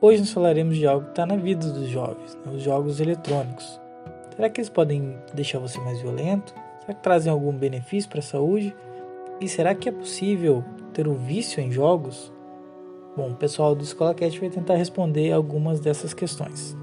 hoje nós falaremos de algo que está na vida dos jovens, né? os jogos eletrônicos. Será que eles podem deixar você mais violento? Será que trazem algum benefício para a saúde? E será que é possível ter um vício em jogos? Bom, o pessoal do Escola Cat vai tentar responder algumas dessas questões.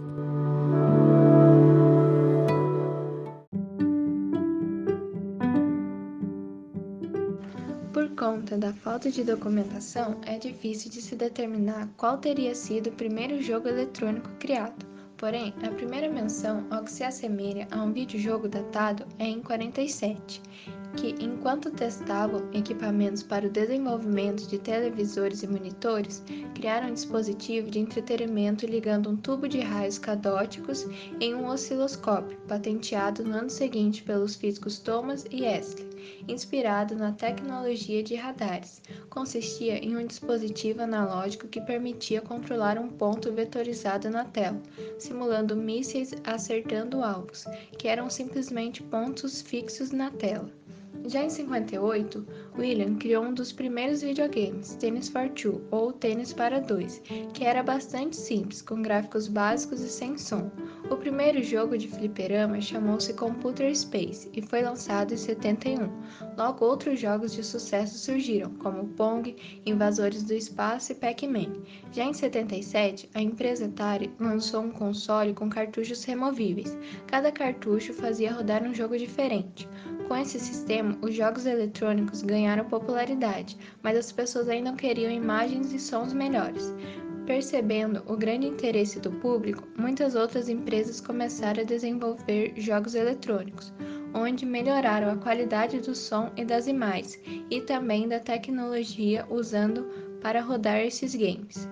Da falta de documentação, é difícil de se determinar qual teria sido o primeiro jogo eletrônico criado. Porém, a primeira menção ao que se assemelha a um videojogo datado é em 47, que, enquanto testavam equipamentos para o desenvolvimento de televisores e monitores, criaram um dispositivo de entretenimento ligando um tubo de raios cadóticos em um osciloscópio, patenteado no ano seguinte pelos físicos Thomas e Esley inspirado na tecnologia de radares. Consistia em um dispositivo analógico que permitia controlar um ponto vetorizado na tela, simulando mísseis acertando alvos, que eram simplesmente pontos fixos na tela. Já em 58, William criou um dos primeiros videogames, Tennis for Two, ou Tênis para Dois, que era bastante simples, com gráficos básicos e sem som. O primeiro jogo de fliperama chamou-se Computer Space e foi lançado em 71. Logo, outros jogos de sucesso surgiram, como Pong, Invasores do Espaço e Pac-Man. Já em 77, a empresa Atari lançou um console com cartuchos removíveis. Cada cartucho fazia rodar um jogo diferente. Com esse sistema, os jogos eletrônicos ganharam popularidade, mas as pessoas ainda queriam imagens e sons melhores. Percebendo o grande interesse do público, muitas outras empresas começaram a desenvolver jogos eletrônicos, onde melhoraram a qualidade do som e das imagens, e também da tecnologia usando para rodar esses games.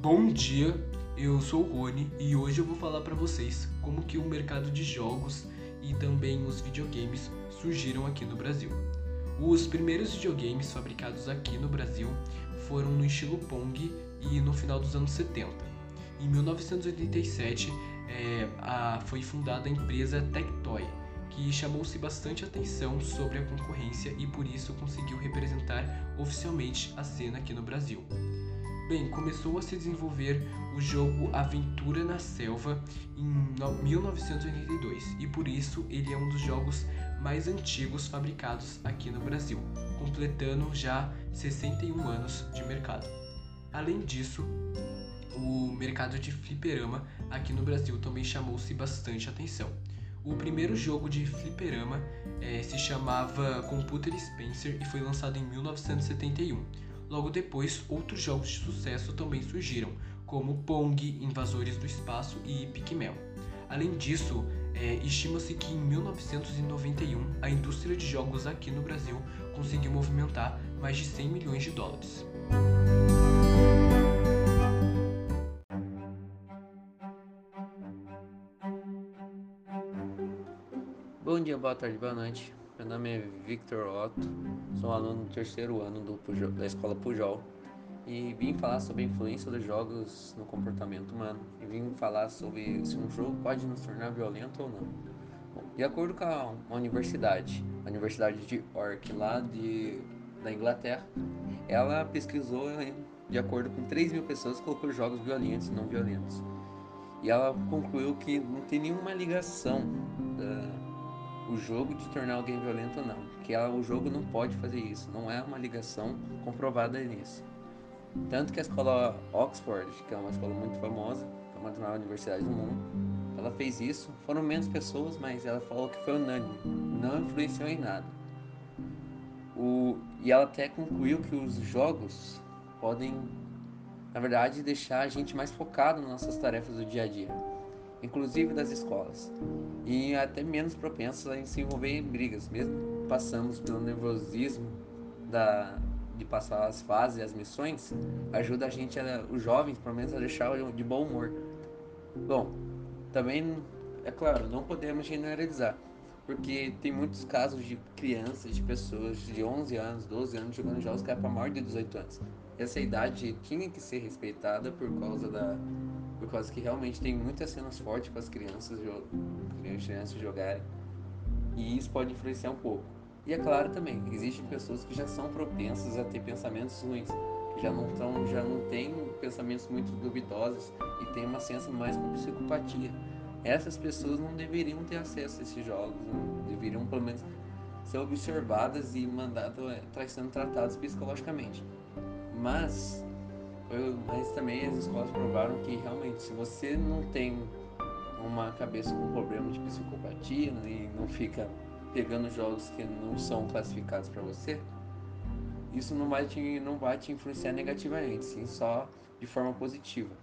Bom dia, eu sou o Rony e hoje eu vou falar para vocês como que o mercado de jogos e também os videogames surgiram aqui no Brasil. Os primeiros videogames fabricados aqui no Brasil foram no estilo Pong e no final dos anos 70. Em 1987 é, a, foi fundada a empresa Tectoy, que chamou-se bastante atenção sobre a concorrência e por isso conseguiu representar oficialmente a cena aqui no Brasil. Bem, começou a se desenvolver o jogo Aventura na Selva em 1982 e por isso ele é um dos jogos mais antigos fabricados aqui no Brasil, completando já 61 anos de mercado. Além disso, o mercado de fliperama aqui no Brasil também chamou-se bastante atenção. O primeiro jogo de fliperama é, se chamava Computer Spencer e foi lançado em 1971 Logo depois, outros jogos de sucesso também surgiram, como Pong, Invasores do Espaço e Pikmin. Além disso, é, estima-se que em 1991 a indústria de jogos aqui no Brasil conseguiu movimentar mais de 100 milhões de dólares. Bom dia, boa tarde, boa noite. Meu nome é Victor Otto, sou aluno do terceiro ano do Pujol, da Escola Pujol e vim falar sobre a influência dos jogos no comportamento humano e vim falar sobre se um jogo pode nos tornar violento ou não. Bom, de acordo com a, universidade, a Universidade de York, lá de, da Inglaterra, ela pesquisou de acordo com 3 mil pessoas colocou jogos violentos e não violentos. E ela concluiu que não tem nenhuma ligação da o jogo de tornar alguém violento ou não. Que ela, o jogo não pode fazer isso, não é uma ligação comprovada nisso. Tanto que a escola Oxford, que é uma escola muito famosa, é uma das maiores universidades do mundo, ela fez isso. Foram menos pessoas, mas ela falou que foi unânime, não influenciou em nada. O, e ela até concluiu que os jogos podem, na verdade, deixar a gente mais focado nas nossas tarefas do dia a dia inclusive das escolas, e até menos propensos a se envolver em brigas, mesmo passamos pelo nervosismo da, de passar as fases, as missões, ajuda a gente, a, os jovens, pelo menos, a deixar de bom humor. Bom, também, é claro, não podemos generalizar, porque tem muitos casos de crianças, de pessoas de 11 anos, 12 anos jogando jogos que é para maior de 18 anos. Essa idade tinha que ser respeitada por causa da por causa que realmente tem muitas cenas fortes para as crianças, crianças jogarem. E isso pode influenciar um pouco. E é claro também, existem pessoas que já são propensas a ter pensamentos ruins, que já não tão, já não têm pensamentos muito duvidosos e têm uma sensação mais com psicopatia. Essas pessoas não deveriam ter acesso a esses jogos, deveriam pelo menos ser observadas e mandado, estar sendo tratadas psicologicamente. Mas, mas também as escolas provaram que realmente se você não tem uma cabeça com problema de psicopatia né, e não fica pegando jogos que não são classificados para você, isso não vai, te, não vai te influenciar negativamente, sim só de forma positiva.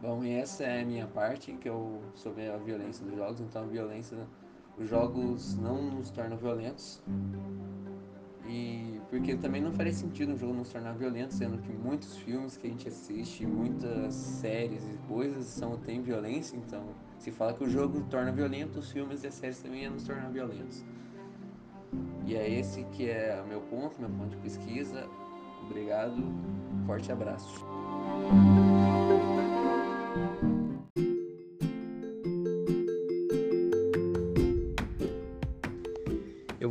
Bom, e essa é a minha parte que eu sobre a violência dos jogos. Então, a violência, os jogos não nos tornam violentos. E porque também não faria sentido um jogo nos tornar violento, sendo que muitos filmes que a gente assiste, muitas séries e coisas são tem violência, então se fala que o jogo torna violento, os filmes e as séries também iam nos tornar violentos. E é esse que é o meu ponto, meu ponto de pesquisa. Obrigado, forte abraço.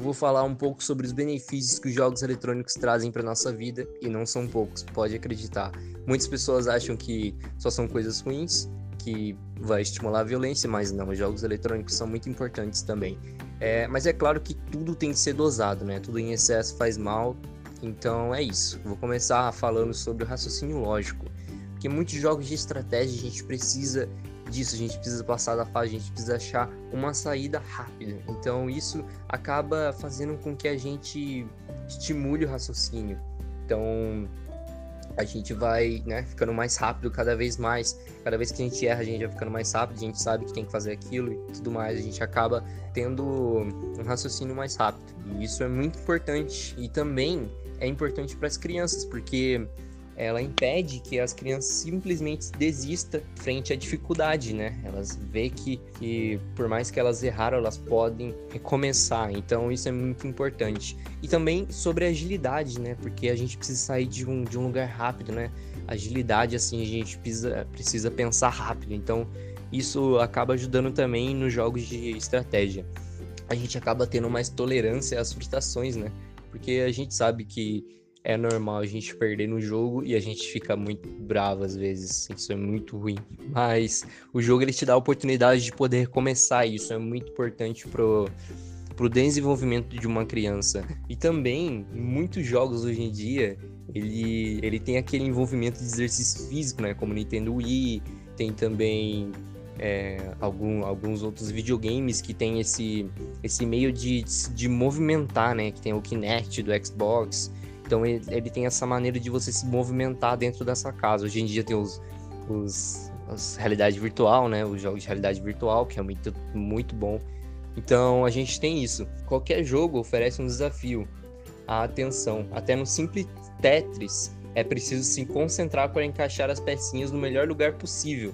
Vou falar um pouco sobre os benefícios que os jogos eletrônicos trazem para nossa vida e não são poucos, pode acreditar. Muitas pessoas acham que só são coisas ruins, que vai estimular a violência, mas não, os jogos eletrônicos são muito importantes também. É, mas é claro que tudo tem que ser dosado, né? Tudo em excesso faz mal. Então é isso. Vou começar falando sobre o raciocínio lógico. Porque muitos jogos de estratégia a gente precisa disso, a gente precisa passar da fase, a gente precisa achar uma saída rápida. Então isso acaba fazendo com que a gente estimule o raciocínio. Então a gente vai, né, ficando mais rápido cada vez mais. Cada vez que a gente erra, a gente vai ficando mais rápido, a gente sabe que tem que fazer aquilo e tudo mais. A gente acaba tendo um raciocínio mais rápido. E isso é muito importante. E também é importante para as crianças, porque ela impede que as crianças simplesmente desistam frente à dificuldade, né? Elas vê que, que por mais que elas erraram, elas podem recomeçar. Então isso é muito importante. E também sobre agilidade, né? Porque a gente precisa sair de um, de um lugar rápido, né? Agilidade, assim, a gente precisa, precisa pensar rápido. Então isso acaba ajudando também nos jogos de estratégia. A gente acaba tendo mais tolerância às frustrações, né? Porque a gente sabe que é normal a gente perder no jogo e a gente fica muito bravo às vezes. Isso é muito ruim. Mas o jogo ele te dá a oportunidade de poder recomeçar. Isso é muito importante pro, pro desenvolvimento de uma criança. E também, muitos jogos hoje em dia, ele, ele tem aquele envolvimento de exercício físico, né? Como Nintendo Wii, tem também é, algum, alguns outros videogames que tem esse, esse meio de, de movimentar, né? Que tem o Kinect do Xbox. Então ele, ele, tem essa maneira de você se movimentar dentro dessa casa. Hoje em dia tem os, os as realidade virtual, né? Os jogos de realidade virtual, que é muito, muito bom. Então a gente tem isso. Qualquer jogo oferece um desafio. A atenção. Até no simples Tetris é preciso se concentrar para encaixar as pecinhas no melhor lugar possível.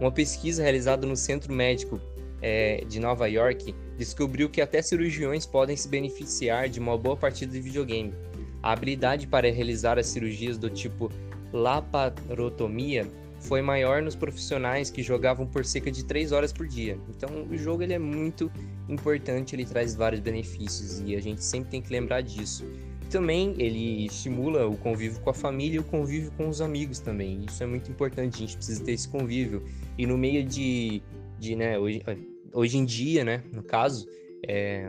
Uma pesquisa realizada no Centro Médico é, de Nova York descobriu que até cirurgiões podem se beneficiar de uma boa partida de videogame. A habilidade para realizar as cirurgias do tipo laparotomia foi maior nos profissionais que jogavam por cerca de 3 horas por dia. Então, o jogo ele é muito importante, ele traz vários benefícios e a gente sempre tem que lembrar disso. também ele estimula o convívio com a família e o convívio com os amigos também. Isso é muito importante, a gente precisa ter esse convívio. E no meio de, de né, hoje, hoje em dia, né, no caso, é,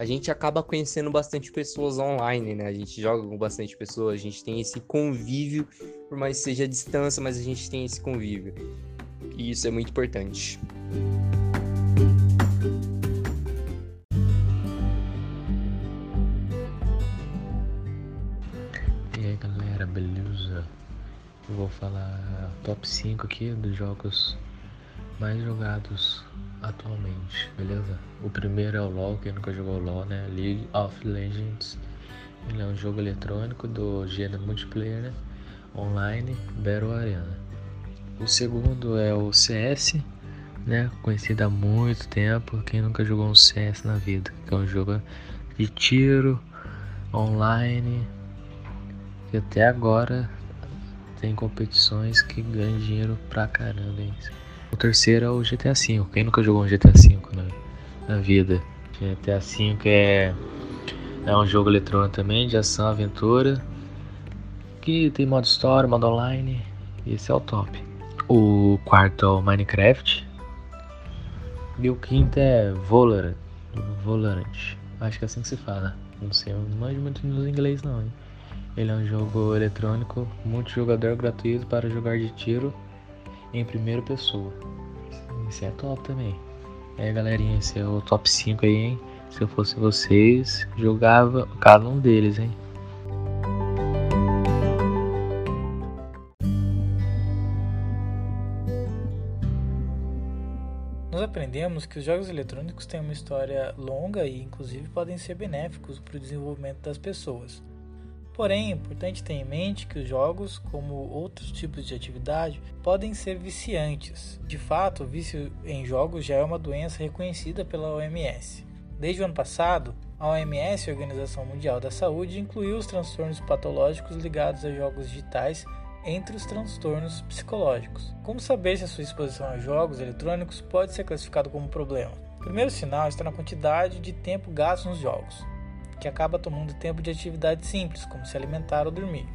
a gente acaba conhecendo bastante pessoas online, né? A gente joga com bastante pessoas, a gente tem esse convívio, por mais que seja a distância, mas a gente tem esse convívio. E isso é muito importante. E aí galera, beleza? Eu vou falar top 5 aqui dos jogos mais jogados atualmente, beleza? O primeiro é o LoL, quem nunca jogou LoL, né? League of Legends. Ele é um jogo eletrônico do gênero multiplayer, né? online, Battle Arena. O segundo é o CS, né? Conhecido há muito tempo. Quem nunca jogou um CS na vida? Que é um jogo de tiro online. Que até agora tem competições que ganham dinheiro pra caramba, hein? O terceiro é o GTA V. Quem nunca jogou um GTA V, na vida. GTA V é, é um jogo eletrônico também, de ação, aventura, que tem modo história, modo online, esse é o top. O quarto é o Minecraft, e o quinto é Valorant, Valorant, acho que é assim que se fala, não sei, eu não manjo muito nos inglês não, hein? Ele é um jogo eletrônico multijogador gratuito para jogar de tiro em primeira pessoa. Esse é top também. É galerinha, esse é o top 5 aí, hein? Se eu fosse vocês, jogava cada um deles, hein? Nós aprendemos que os jogos eletrônicos têm uma história longa e, inclusive, podem ser benéficos para o desenvolvimento das pessoas. Porém, é importante ter em mente que os jogos, como outros tipos de atividade, podem ser viciantes. De fato, o vício em jogos já é uma doença reconhecida pela OMS. Desde o ano passado, a OMS, a Organização Mundial da Saúde, incluiu os transtornos patológicos ligados a jogos digitais entre os transtornos psicológicos. Como saber se a sua exposição a jogos eletrônicos pode ser classificado como problema? O primeiro sinal está na quantidade de tempo gasto nos jogos que acaba tomando tempo de atividades simples, como se alimentar ou dormir.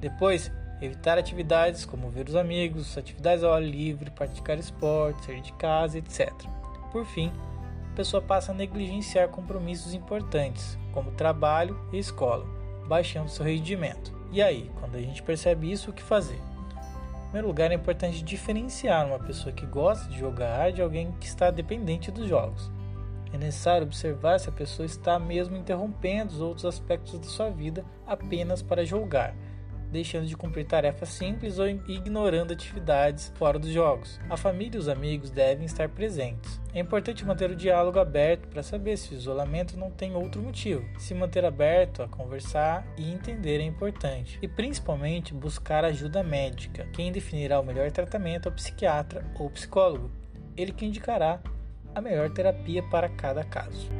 Depois, evitar atividades como ver os amigos, atividades ao ar livre, praticar esporte, sair de casa, etc. Por fim, a pessoa passa a negligenciar compromissos importantes, como trabalho e escola, baixando seu rendimento. E aí, quando a gente percebe isso, o que fazer? Em primeiro lugar, é importante diferenciar uma pessoa que gosta de jogar de alguém que está dependente dos jogos. É necessário observar se a pessoa está mesmo interrompendo os outros aspectos da sua vida apenas para julgar, deixando de cumprir tarefas simples ou ignorando atividades fora dos jogos. A família e os amigos devem estar presentes. É importante manter o diálogo aberto para saber se o isolamento não tem outro motivo. Se manter aberto a conversar e entender é importante. E principalmente buscar ajuda médica. Quem definirá o melhor tratamento é o psiquiatra ou psicólogo. Ele que indicará a melhor terapia para cada caso.